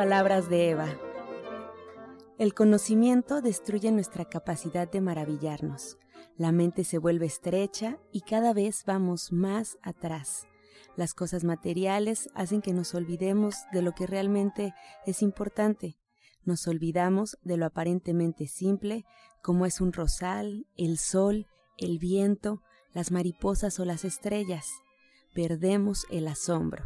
Palabras de Eva. El conocimiento destruye nuestra capacidad de maravillarnos. La mente se vuelve estrecha y cada vez vamos más atrás. Las cosas materiales hacen que nos olvidemos de lo que realmente es importante. Nos olvidamos de lo aparentemente simple, como es un rosal, el sol, el viento, las mariposas o las estrellas. Perdemos el asombro.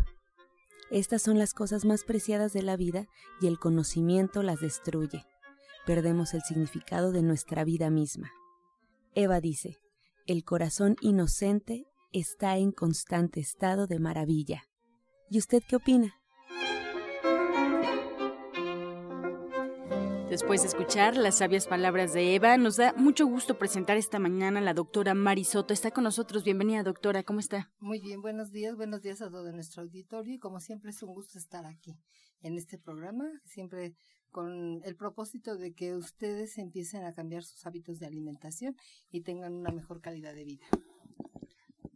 Estas son las cosas más preciadas de la vida y el conocimiento las destruye. Perdemos el significado de nuestra vida misma. Eva dice, el corazón inocente está en constante estado de maravilla. ¿Y usted qué opina? Después de escuchar las sabias palabras de Eva, nos da mucho gusto presentar esta mañana a la doctora Mari Soto. Está con nosotros. Bienvenida, doctora. ¿Cómo está? Muy bien, buenos días. Buenos días a todo nuestro auditorio. Y como siempre es un gusto estar aquí en este programa, siempre con el propósito de que ustedes empiecen a cambiar sus hábitos de alimentación y tengan una mejor calidad de vida.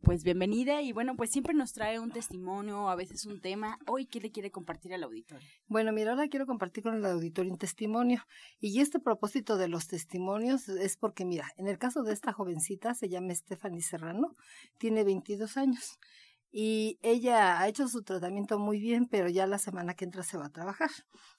Pues bienvenida y bueno, pues siempre nos trae un testimonio, a veces un tema. Hoy, ¿qué le quiere compartir al auditorio? Bueno, mira, ahora quiero compartir con el auditorio un testimonio. Y este propósito de los testimonios es porque, mira, en el caso de esta jovencita, se llama Stephanie Serrano, tiene 22 años. Y ella ha hecho su tratamiento muy bien, pero ya la semana que entra se va a trabajar.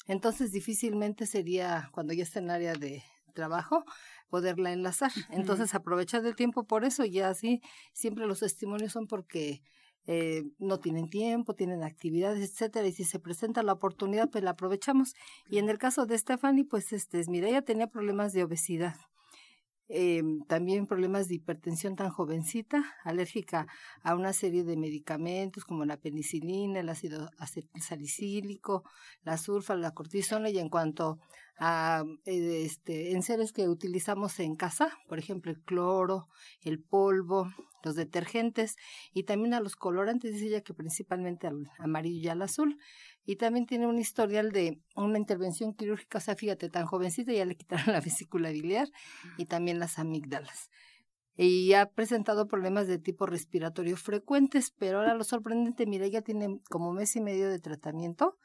Entonces, difícilmente sería, cuando ya está en área de trabajo, poderla enlazar. Entonces, aprovechar el tiempo por eso y así siempre los testimonios son porque eh, no tienen tiempo, tienen actividades, etcétera, y si se presenta la oportunidad, pues la aprovechamos. Y en el caso de Stephanie, pues este, mira, ella tenía problemas de obesidad. Eh, también problemas de hipertensión tan jovencita, alérgica a una serie de medicamentos como la penicilina, el ácido acetilsalicílico, la sulfa, la cortisona y en cuanto a eh, este, en seres que utilizamos en casa, por ejemplo el cloro, el polvo, los detergentes y también a los colorantes, dice ella que principalmente al amarillo y al azul y también tiene un historial de una intervención quirúrgica, o sea, fíjate, tan jovencita ya le quitaron la vesícula biliar y también las amígdalas. Y ha presentado problemas de tipo respiratorio frecuentes, pero ahora lo sorprendente, mira, ella tiene como mes y medio de tratamiento,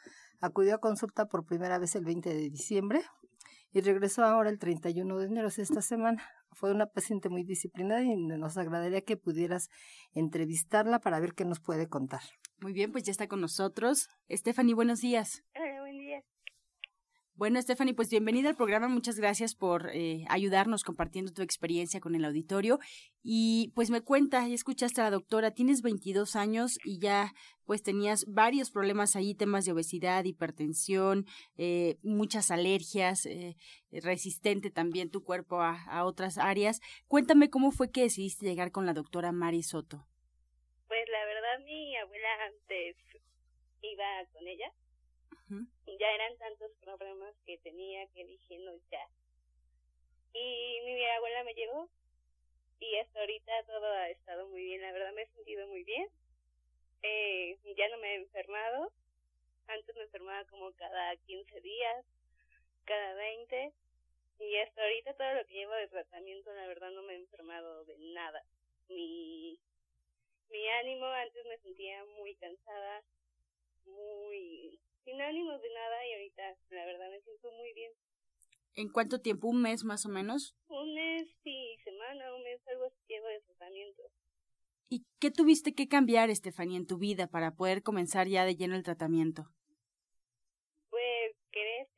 acudió a consulta por primera vez el 20 de diciembre y regresó ahora el 31 de enero, esta semana. Fue una paciente muy disciplinada y nos agradaría que pudieras entrevistarla para ver qué nos puede contar. Muy bien, pues ya está con nosotros. Stephanie, buenos días. Hola, buen día. Bueno, Stephanie, pues bienvenida al programa. Muchas gracias por eh, ayudarnos compartiendo tu experiencia con el auditorio. Y pues me cuenta, ya escuchaste a la doctora, tienes 22 años y ya pues tenías varios problemas ahí, temas de obesidad, hipertensión, eh, muchas alergias, eh, resistente también tu cuerpo a, a otras áreas. Cuéntame cómo fue que decidiste llegar con la doctora Mari Soto. Pues la verdad, mi abuela antes iba con ella. Ya eran tantos problemas que tenía que dije, no, ya. Y mi abuela me llevó y hasta ahorita todo ha estado muy bien. La verdad me he sentido muy bien. Eh, ya no me he enfermado. Antes me enfermaba como cada 15 días, cada 20. Y hasta ahorita todo lo que llevo de tratamiento, la verdad no me he enfermado de nada. Mi, mi ánimo antes me sentía muy cansada, muy sin ánimos de nada y ahorita la verdad me siento muy bien. ¿En cuánto tiempo? ¿Un mes más o menos? Un mes y semana, un mes, algo así llevo de tratamiento. ¿Y qué tuviste que cambiar, Estefanía, en tu vida para poder comenzar ya de lleno el tratamiento? Pues querer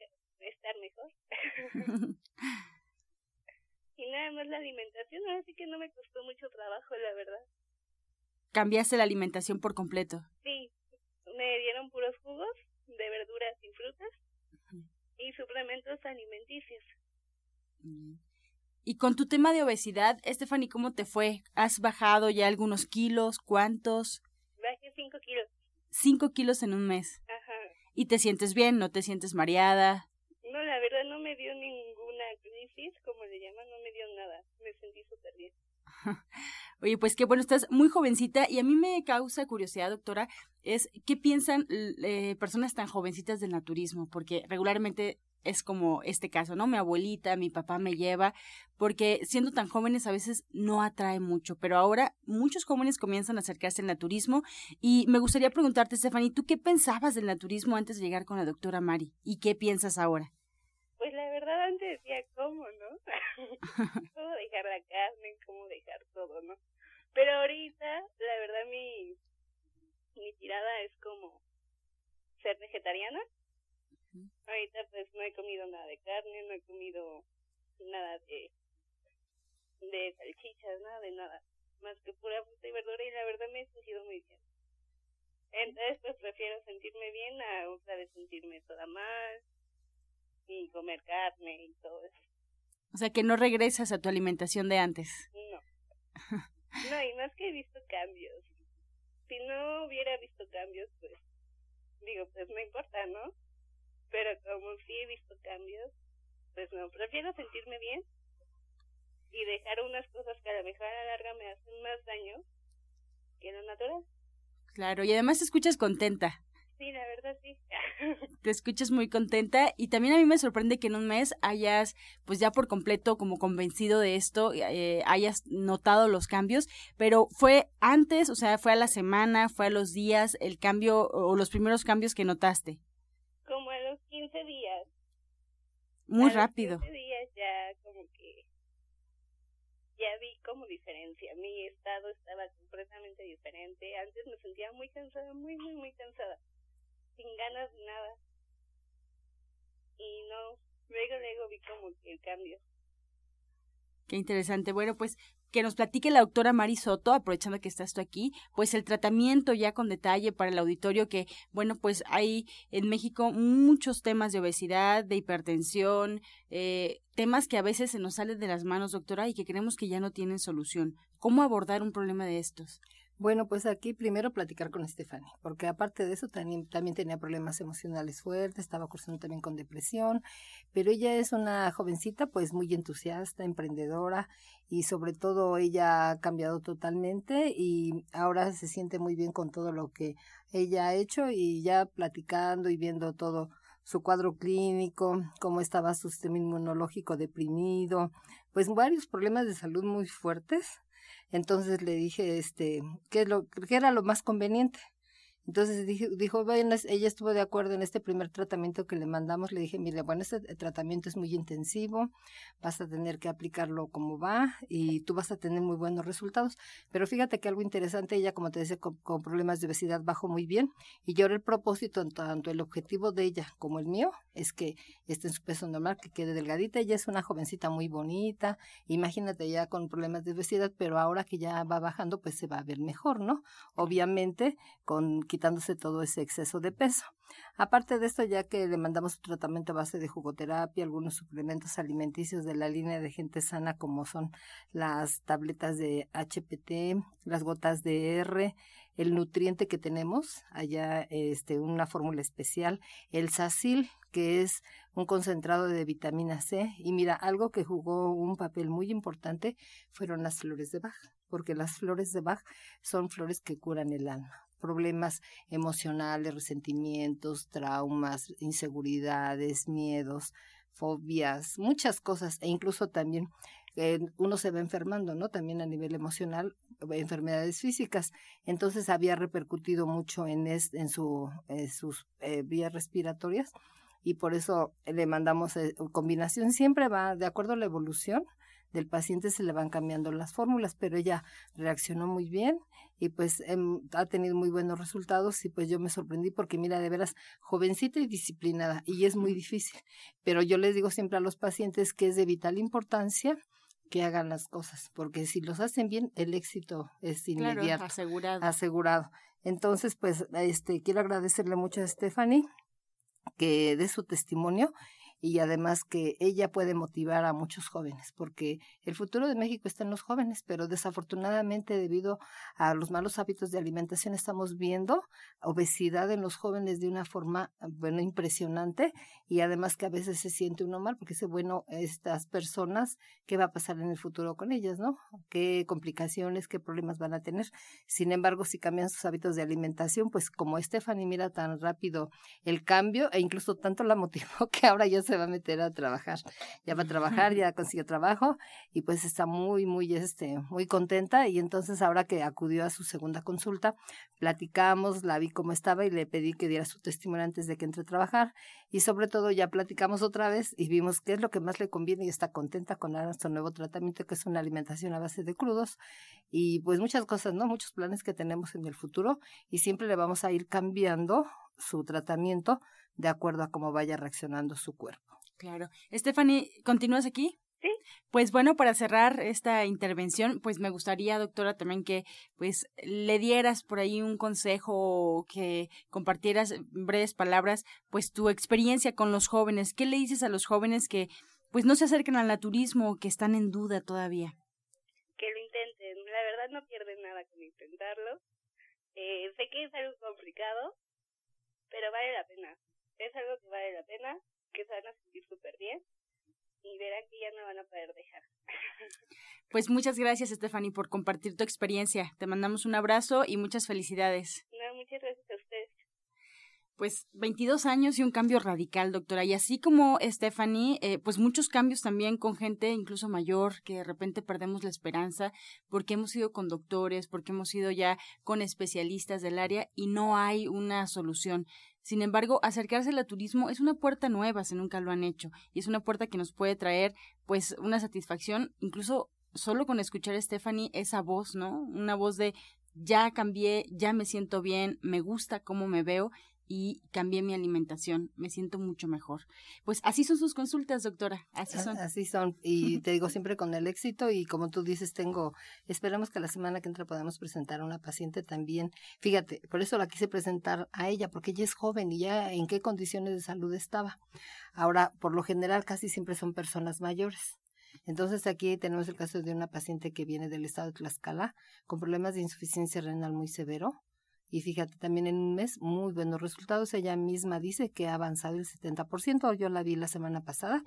estar mejor. y nada más la alimentación, así que no me costó mucho trabajo, la verdad. ¿Cambiaste la alimentación por completo? Sí, me dieron puros jugos de verduras y frutas y suplementos alimenticios. Y con tu tema de obesidad, Stephanie, ¿cómo te fue? ¿Has bajado ya algunos kilos? ¿Cuántos? Bajé cinco kilos. Cinco kilos en un mes. Ajá. ¿Y te sientes bien? ¿No te sientes mareada? No, la verdad no me dio ninguna crisis, como le llaman, no me dio nada. Me sentí súper bien. Oye, pues qué bueno, estás muy jovencita y a mí me causa curiosidad, doctora, es qué piensan eh, personas tan jovencitas del naturismo, porque regularmente es como este caso, ¿no? Mi abuelita, mi papá me lleva, porque siendo tan jóvenes a veces no atrae mucho, pero ahora muchos jóvenes comienzan a acercarse al naturismo y me gustaría preguntarte, Stephanie, ¿tú qué pensabas del naturismo antes de llegar con la doctora Mari y qué piensas ahora? Verdad antes decía, ¿cómo, no? ¿Cómo dejar la carne? ¿Cómo dejar todo, no? Pero ahorita, la verdad, mi, mi tirada es como ser vegetariana. Ahorita pues no he comido nada de carne, no he comido nada de, de salchichas, nada de nada. Más que pura fruta y verdura y la verdad me he sentido muy bien. Entonces pues prefiero sentirme bien a otra de sentirme toda mal y comer carne y todo eso. O sea que no regresas a tu alimentación de antes. No. No, y más que he visto cambios. Si no hubiera visto cambios, pues digo, pues no importa, ¿no? Pero como sí he visto cambios, pues no, prefiero sentirme bien y dejar unas cosas que a lo mejor a la larga me hacen más daño que lo natural. Claro, y además te escuchas contenta. Sí, la verdad sí. Te escuchas muy contenta y también a mí me sorprende que en un mes hayas, pues ya por completo como convencido de esto, eh, hayas notado los cambios, pero fue antes, o sea, fue a la semana, fue a los días, el cambio o los primeros cambios que notaste. Como a los 15 días. Muy a rápido. Los 15 días ya como que ya vi como diferencia. Mi estado estaba completamente diferente. Antes me sentía muy cansada, muy, muy, muy cansada sin ganas de nada. Y no, luego, luego vi como el cambio. Qué interesante. Bueno, pues que nos platique la doctora Mari Soto, aprovechando que estás tú aquí, pues el tratamiento ya con detalle para el auditorio, que bueno, pues hay en México muchos temas de obesidad, de hipertensión, eh, temas que a veces se nos salen de las manos, doctora, y que creemos que ya no tienen solución. ¿Cómo abordar un problema de estos? Bueno, pues aquí primero platicar con Estefania, porque aparte de eso también, también tenía problemas emocionales fuertes, estaba cursando también con depresión, pero ella es una jovencita pues muy entusiasta, emprendedora y sobre todo ella ha cambiado totalmente y ahora se siente muy bien con todo lo que ella ha hecho y ya platicando y viendo todo su cuadro clínico, cómo estaba su sistema inmunológico deprimido, pues varios problemas de salud muy fuertes entonces le dije, este, ¿qué, lo, era lo más conveniente? Entonces dijo, bueno, ella estuvo de acuerdo en este primer tratamiento que le mandamos. Le dije, mire, bueno, este tratamiento es muy intensivo, vas a tener que aplicarlo como va y tú vas a tener muy buenos resultados. Pero fíjate que algo interesante, ella, como te decía, con, problemas de obesidad bajó muy bien. Y yo el propósito, tanto el objetivo de ella como el mío, es que esté en su peso normal, que quede delgadita. Ella es una jovencita muy bonita. Imagínate ya con problemas de obesidad, pero ahora que ya va bajando, pues se va a ver mejor, ¿no? Obviamente, con quitándose todo ese exceso de peso. Aparte de esto, ya que le mandamos tratamiento a base de jugoterapia, algunos suplementos alimenticios de la línea de gente sana, como son las tabletas de HPT, las gotas de R, el nutriente que tenemos, allá este, una fórmula especial, el SACIL, que es un concentrado de vitamina C. Y mira, algo que jugó un papel muy importante fueron las flores de Bach, porque las flores de Bach son flores que curan el alma problemas emocionales, resentimientos, traumas, inseguridades, miedos, fobias, muchas cosas, e incluso también eh, uno se va enfermando, ¿no? También a nivel emocional, enfermedades físicas. Entonces había repercutido mucho en, en, su, sus eh, vías respiratorias y por eso le mandamos eh, combinación. Siempre va de acuerdo a la evolución del paciente se le van cambiando las fórmulas, pero ella reaccionó muy bien y pues em, ha tenido muy buenos resultados y pues yo me sorprendí porque mira, de veras, jovencita y disciplinada y es muy difícil, pero yo les digo siempre a los pacientes que es de vital importancia que hagan las cosas, porque si los hacen bien, el éxito es inmediato, asegurado. asegurado. Entonces, pues, este, quiero agradecerle mucho a Stephanie que dé su testimonio y además que ella puede motivar a muchos jóvenes, porque el futuro de México está en los jóvenes, pero desafortunadamente debido a los malos hábitos de alimentación estamos viendo obesidad en los jóvenes de una forma, bueno, impresionante y además que a veces se siente uno mal porque dice, bueno, estas personas, ¿qué va a pasar en el futuro con ellas, no? ¿Qué complicaciones, qué problemas van a tener? Sin embargo, si cambian sus hábitos de alimentación, pues como Stephanie mira tan rápido el cambio e incluso tanto la motivó que ahora ya se va a meter a trabajar. Ya va a trabajar, ya consiguió trabajo y pues está muy, muy, este, muy contenta. Y entonces ahora que acudió a su segunda consulta, platicamos, la vi cómo estaba y le pedí que diera su testimonio antes de que entre a trabajar. Y sobre todo ya platicamos otra vez y vimos qué es lo que más le conviene y está contenta con su nuevo tratamiento, que es una alimentación a base de crudos. Y pues muchas cosas, ¿no? Muchos planes que tenemos en el futuro y siempre le vamos a ir cambiando su tratamiento de acuerdo a cómo vaya reaccionando su cuerpo. Claro. Stephanie, ¿continúas aquí? Sí. Pues bueno, para cerrar esta intervención, pues me gustaría, doctora, también que pues le dieras por ahí un consejo que compartieras breves palabras, pues tu experiencia con los jóvenes. ¿Qué le dices a los jóvenes que pues no se acercan al naturismo, que están en duda todavía? Que lo intenten. La verdad no pierden nada con intentarlo. Eh, sé que es algo complicado, pero vale la pena es algo que vale la pena, que se van a sentir súper bien y verán que ya no van a poder dejar. Pues muchas gracias, Stephanie, por compartir tu experiencia. Te mandamos un abrazo y muchas felicidades. No, muchas gracias a ustedes. Pues 22 años y un cambio radical, doctora. Y así como Stephanie, eh, pues muchos cambios también con gente incluso mayor, que de repente perdemos la esperanza porque hemos ido con doctores, porque hemos ido ya con especialistas del área y no hay una solución. Sin embargo, acercarse al turismo es una puerta nueva si nunca lo han hecho y es una puerta que nos puede traer pues una satisfacción, incluso solo con escuchar a Stephanie esa voz, ¿no? Una voz de ya cambié, ya me siento bien, me gusta cómo me veo y cambié mi alimentación, me siento mucho mejor. Pues así son sus consultas, doctora, así son. Así son, y te digo siempre con el éxito y como tú dices, tengo, esperamos que la semana que entra podamos presentar a una paciente también. Fíjate, por eso la quise presentar a ella, porque ella es joven y ya en qué condiciones de salud estaba. Ahora, por lo general, casi siempre son personas mayores. Entonces aquí tenemos el caso de una paciente que viene del estado de Tlaxcala con problemas de insuficiencia renal muy severo y fíjate, también en un mes, muy buenos resultados. Ella misma dice que ha avanzado el 70%. Yo la vi la semana pasada.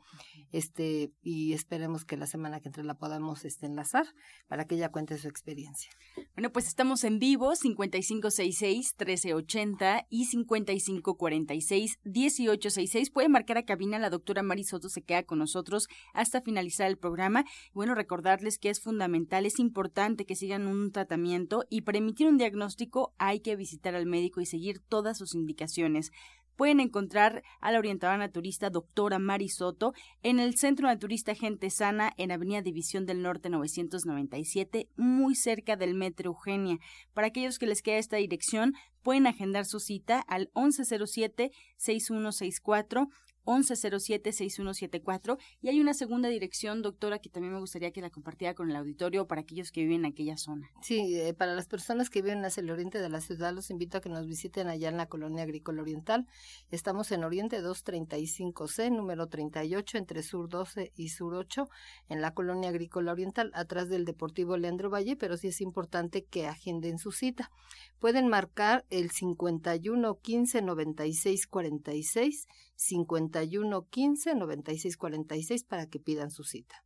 Este, y esperemos que la semana que entre la podamos este, enlazar para que ella cuente su experiencia. Bueno, pues estamos en vivo, 5566-1380 y 5546-1866. Puede marcar a cabina, la doctora Marisoto se queda con nosotros hasta finalizar el programa. Bueno, recordarles que es fundamental, es importante que sigan un tratamiento y para emitir un diagnóstico hay visitar al médico y seguir todas sus indicaciones. Pueden encontrar a la orientadora naturista doctora Mari Soto en el Centro Naturista Gente Sana en Avenida División del Norte 997, muy cerca del Metro Eugenia. Para aquellos que les queda esta dirección, pueden agendar su cita al 1107-6164 1107-6174. Y hay una segunda dirección, doctora, que también me gustaría que la compartiera con el auditorio para aquellos que viven en aquella zona. Sí, eh, para las personas que viven hacia el oriente de la ciudad, los invito a que nos visiten allá en la Colonia Agrícola Oriental. Estamos en Oriente 235C, número 38, entre Sur 12 y Sur 8, en la Colonia Agrícola Oriental, atrás del Deportivo Leandro Valle, pero sí es importante que agenden su cita. Pueden marcar el 51 15 96 46 51 15 96 46 para que pidan su cita.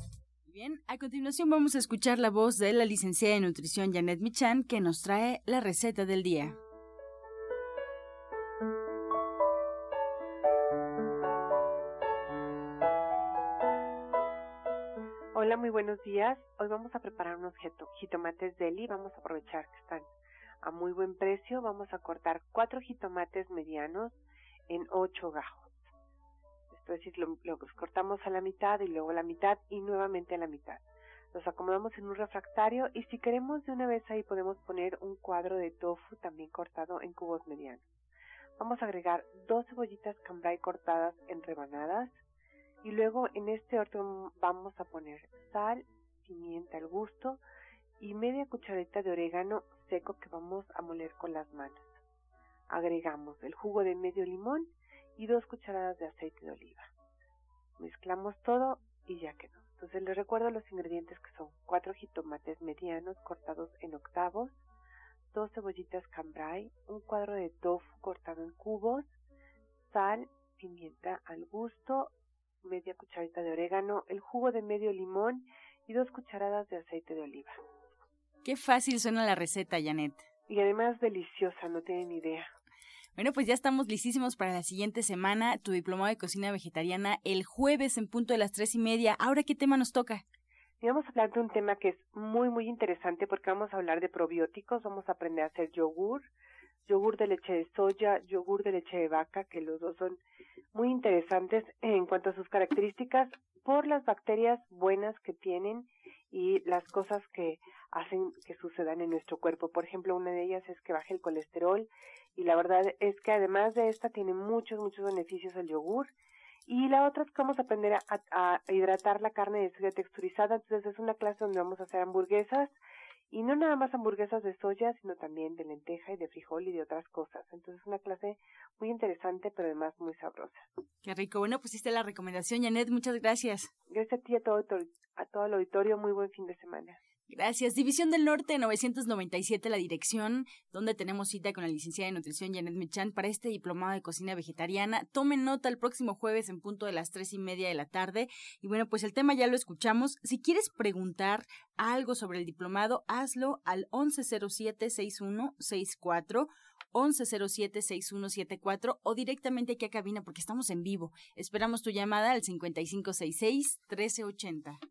Bien, a continuación vamos a escuchar la voz de la licenciada en nutrición Janet Michan que nos trae la receta del día. Hola, muy buenos días. Hoy vamos a preparar unos jitomates deli. Vamos a aprovechar que están a muy buen precio. Vamos a cortar cuatro jitomates medianos en ocho gajos es decir, lo, cortamos a la mitad y luego la mitad y nuevamente a la mitad. Los acomodamos en un refractario y si queremos de una vez ahí podemos poner un cuadro de tofu también cortado en cubos medianos. Vamos a agregar dos cebollitas cambray cortadas en rebanadas y luego en este orden vamos a poner sal, pimienta al gusto y media cucharadita de orégano seco que vamos a moler con las manos. Agregamos el jugo de medio limón y dos cucharadas de aceite de oliva. Mezclamos todo y ya quedó. Entonces les recuerdo los ingredientes que son cuatro jitomates medianos cortados en octavos, dos cebollitas cambray, un cuadro de tofu cortado en cubos, sal, pimienta al gusto, media cucharita de orégano, el jugo de medio limón y dos cucharadas de aceite de oliva. Qué fácil suena la receta, Janet. Y además deliciosa, no tienen idea. Bueno, pues ya estamos listísimos para la siguiente semana, tu diplomado de cocina vegetariana, el jueves en punto de las tres y media. Ahora, ¿qué tema nos toca? Vamos a hablar de un tema que es muy, muy interesante porque vamos a hablar de probióticos, vamos a aprender a hacer yogur, yogur de leche de soya, yogur de leche de vaca, que los dos son muy interesantes en cuanto a sus características por las bacterias buenas que tienen y las cosas que hacen que sucedan en nuestro cuerpo. Por ejemplo, una de ellas es que baje el colesterol y la verdad es que además de esta tiene muchos, muchos beneficios el yogur. Y la otra es que vamos a aprender a, hidratar la carne de soya texturizada. Entonces es una clase donde vamos a hacer hamburguesas y no nada más hamburguesas de soya, sino también de lenteja y de frijol y de otras cosas. Entonces es una clase muy interesante, pero además muy sabrosa. Qué rico. Bueno, pusiste la recomendación, Janet. Muchas gracias. Gracias a ti y a todo, a todo el auditorio. Muy buen fin de semana. Gracias. División del Norte 997, la dirección, donde tenemos cita con la licenciada de nutrición Janet Mechan para este diplomado de cocina vegetariana. Tomen nota el próximo jueves en punto de las tres y media de la tarde. Y bueno, pues el tema ya lo escuchamos. Si quieres preguntar algo sobre el diplomado, hazlo al 1107-6164. 1107-6174 o directamente aquí a cabina porque estamos en vivo. Esperamos tu llamada al 5566-1380.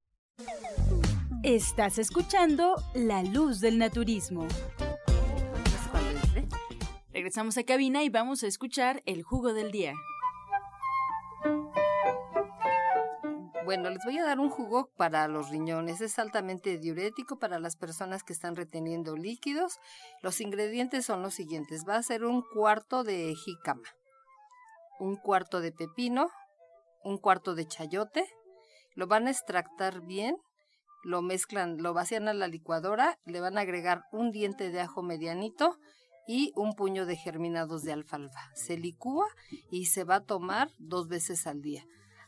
Estás escuchando La Luz del Naturismo. Regresamos a cabina y vamos a escuchar el jugo del día. Bueno, les voy a dar un jugo para los riñones. Es altamente diurético para las personas que están reteniendo líquidos. Los ingredientes son los siguientes. Va a ser un cuarto de jícama, un cuarto de pepino, un cuarto de chayote. Lo van a extractar bien lo mezclan, lo vacían a la licuadora, le van a agregar un diente de ajo medianito y un puño de germinados de alfalfa. Se licúa y se va a tomar dos veces al día.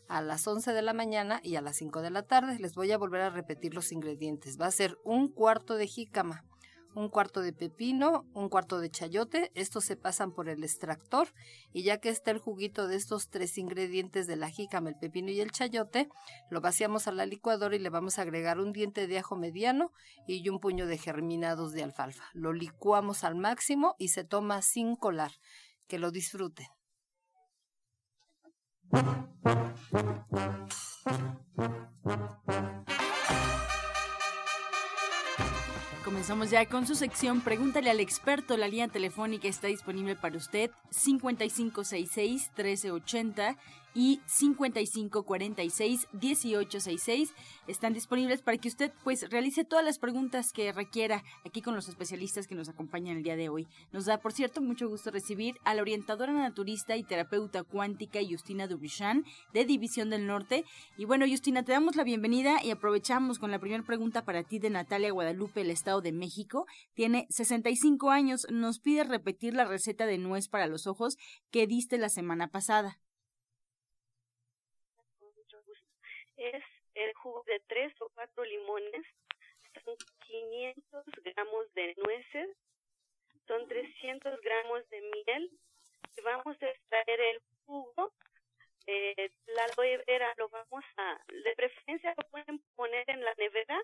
A las 11 de la mañana y a las 5 de la tarde les voy a volver a repetir los ingredientes. Va a ser un cuarto de jícama, un cuarto de pepino, un cuarto de chayote. Estos se pasan por el extractor y ya que está el juguito de estos tres ingredientes de la jícama, el pepino y el chayote, lo vaciamos a la licuadora y le vamos a agregar un diente de ajo mediano y un puño de germinados de alfalfa. Lo licuamos al máximo y se toma sin colar. Que lo disfruten. Comenzamos ya con su sección. Pregúntale al experto. La línea telefónica está disponible para usted. 5566-1380 y 5546-1866 están disponibles para que usted pues realice todas las preguntas que requiera aquí con los especialistas que nos acompañan el día de hoy. Nos da, por cierto, mucho gusto recibir a la orientadora naturista y terapeuta cuántica Justina Dubrichan de División del Norte. Y bueno, Justina, te damos la bienvenida y aprovechamos con la primera pregunta para ti de Natalia Guadalupe, el Estado de México. Tiene 65 años, nos pide repetir la receta de nuez para los ojos que diste la semana pasada. Es el jugo de tres o cuatro limones, son 500 gramos de nueces, son 300 gramos de miel, vamos a extraer el jugo, eh, la aloe vera lo vamos a, de preferencia lo pueden poner en la nevera,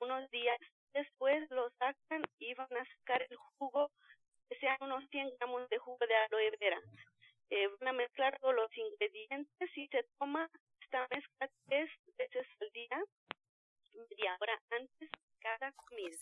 unos días después lo sacan y van a sacar el jugo, que sean unos 100 gramos de jugo de aloe vera. Eh, van a mezclar todos los ingredientes y se toma tres veces al día, media hora antes cada comida.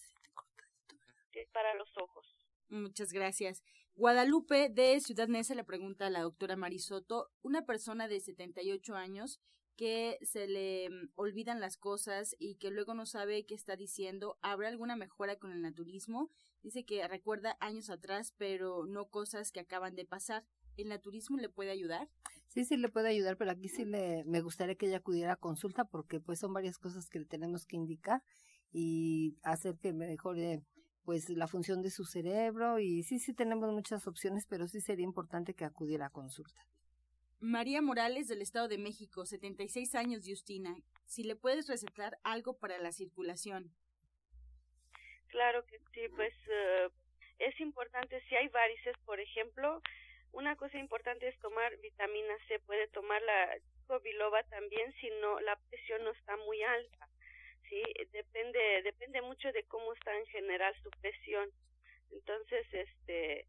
Para los ojos. Muchas gracias. Guadalupe de Ciudad Neza le pregunta a la doctora Marisoto, una persona de 78 años que se le mm, olvidan las cosas y que luego no sabe qué está diciendo, ¿habrá alguna mejora con el naturismo? Dice que recuerda años atrás, pero no cosas que acaban de pasar. ¿El naturismo le puede ayudar? Sí, sí le puede ayudar, pero aquí sí le, me gustaría que ella acudiera a consulta porque pues son varias cosas que le tenemos que indicar y hacer que mejore pues la función de su cerebro y sí, sí tenemos muchas opciones, pero sí sería importante que acudiera a consulta. María Morales del Estado de México, 76 años, Justina. Si le puedes recetar algo para la circulación. Claro que sí, pues eh, es importante si hay varices, por ejemplo, una cosa importante es tomar vitamina C, puede tomar la biloba también si no la presión no está muy alta. Sí, depende depende mucho de cómo está en general su presión. Entonces, este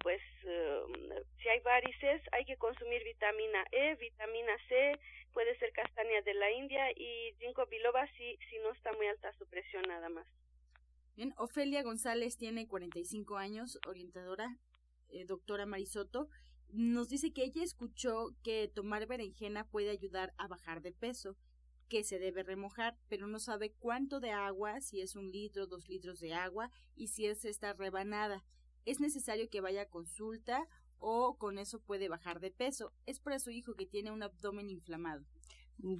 pues um, si hay varices hay que consumir vitamina E, vitamina C, puede ser castaña de la India y ginkgo biloba si si no está muy alta su presión nada más. Bien, Ofelia González tiene 45 años, orientadora eh, doctora Marisoto, nos dice que ella escuchó que tomar berenjena puede ayudar a bajar de peso, que se debe remojar, pero no sabe cuánto de agua, si es un litro, dos litros de agua y si es esta rebanada. Es necesario que vaya a consulta o con eso puede bajar de peso. Es para su hijo que tiene un abdomen inflamado.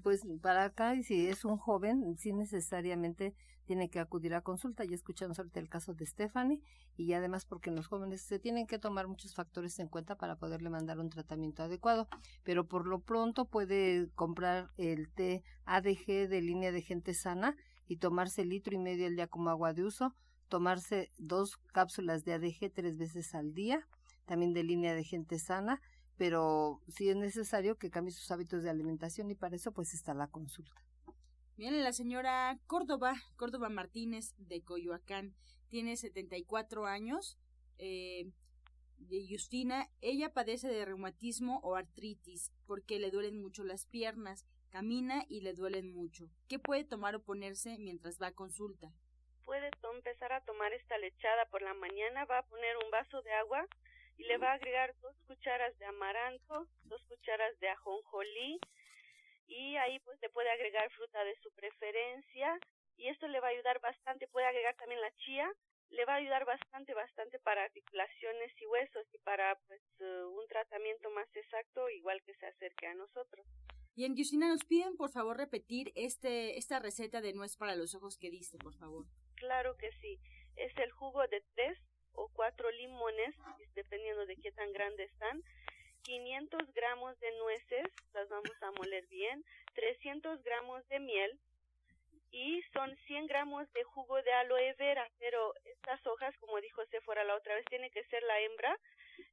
Pues para acá, y si es un joven, sí necesariamente tiene que acudir a consulta. Ya escuchamos ahorita el caso de Stephanie y además porque los jóvenes se tienen que tomar muchos factores en cuenta para poderle mandar un tratamiento adecuado. Pero por lo pronto puede comprar el té ADG de línea de gente sana y tomarse litro y medio al día como agua de uso, tomarse dos cápsulas de ADG tres veces al día, también de línea de gente sana pero sí es necesario que cambie sus hábitos de alimentación y para eso pues está la consulta. Bien, la señora Córdoba, Córdoba Martínez de Coyoacán, tiene 74 años. Eh, de Justina, ella padece de reumatismo o artritis porque le duelen mucho las piernas, camina y le duelen mucho. ¿Qué puede tomar o ponerse mientras va a consulta? Puede empezar a tomar esta lechada por la mañana, va a poner un vaso de agua y le va a agregar dos cucharas de amaranto, dos cucharas de ajonjolí y ahí pues le puede agregar fruta de su preferencia y esto le va a ayudar bastante, puede agregar también la chía, le va a ayudar bastante, bastante para articulaciones y huesos y para pues uh, un tratamiento más exacto igual que se acerque a nosotros. Y en Justina nos piden por favor repetir este esta receta de nuez para los ojos que diste, por favor. Claro que sí. Es el jugo de tres o cuatro limones, dependiendo de qué tan grandes están, 500 gramos de nueces, las vamos a moler bien, 300 gramos de miel. Y son 100 gramos de jugo de aloe vera, pero estas hojas, como dijo fuera la otra vez, tiene que ser la hembra.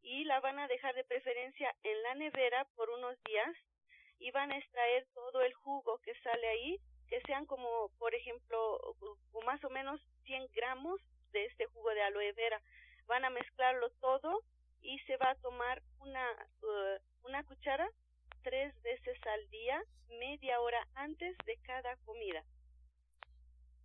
Y la van a dejar de preferencia en la nevera por unos días. Y van a extraer todo el jugo que sale ahí, que sean como, por ejemplo, más o menos 100 gramos de este jugo de aloe vera. Van a mezclarlo todo y se va a tomar una, uh, una cuchara tres veces al día, media hora antes de cada comida.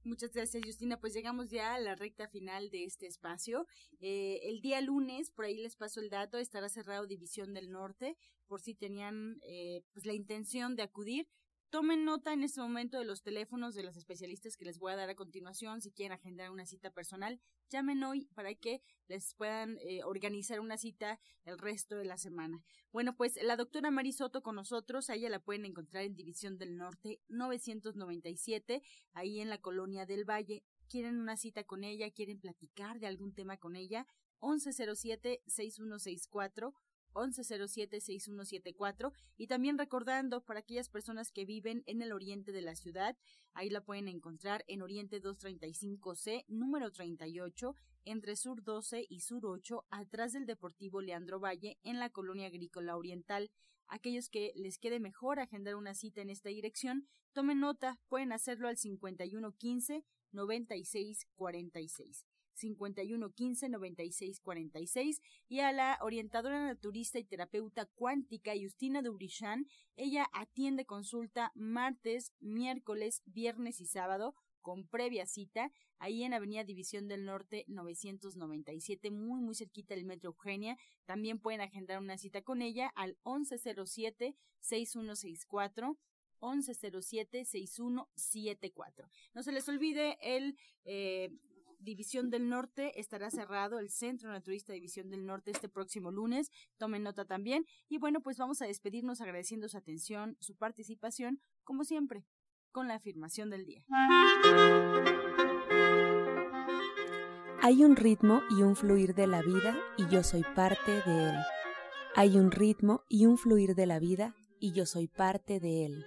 Muchas gracias, Justina. Pues llegamos ya a la recta final de este espacio. Eh, el día lunes, por ahí les paso el dato, estará cerrado División del Norte, por si tenían eh, pues la intención de acudir. Tomen nota en este momento de los teléfonos de los especialistas que les voy a dar a continuación. Si quieren agendar una cita personal, llamen hoy para que les puedan eh, organizar una cita el resto de la semana. Bueno, pues la doctora Marisoto con nosotros, a ella la pueden encontrar en División del Norte 997, ahí en la colonia del Valle. ¿Quieren una cita con ella? ¿Quieren platicar de algún tema con ella? 1107-6164 1107-6174 y también recordando para aquellas personas que viven en el oriente de la ciudad, ahí la pueden encontrar en Oriente 235C, número 38, entre Sur 12 y Sur 8, atrás del Deportivo Leandro Valle, en la colonia agrícola oriental. Aquellos que les quede mejor agendar una cita en esta dirección, tomen nota, pueden hacerlo al 5115 9646. 5115 9646 y a la orientadora naturista y terapeuta cuántica Justina Dubrichan. Ella atiende consulta martes, miércoles, viernes y sábado con previa cita, ahí en Avenida División del Norte 997, muy muy cerquita del Metro Eugenia. También pueden agendar una cita con ella al 1107-6164. 1107-6174. No se les olvide el eh, División del Norte estará cerrado, el Centro Naturista División del Norte este próximo lunes. Tomen nota también. Y bueno, pues vamos a despedirnos agradeciendo su atención, su participación, como siempre, con la afirmación del día. Hay un ritmo y un fluir de la vida y yo soy parte de él. Hay un ritmo y un fluir de la vida y yo soy parte de él.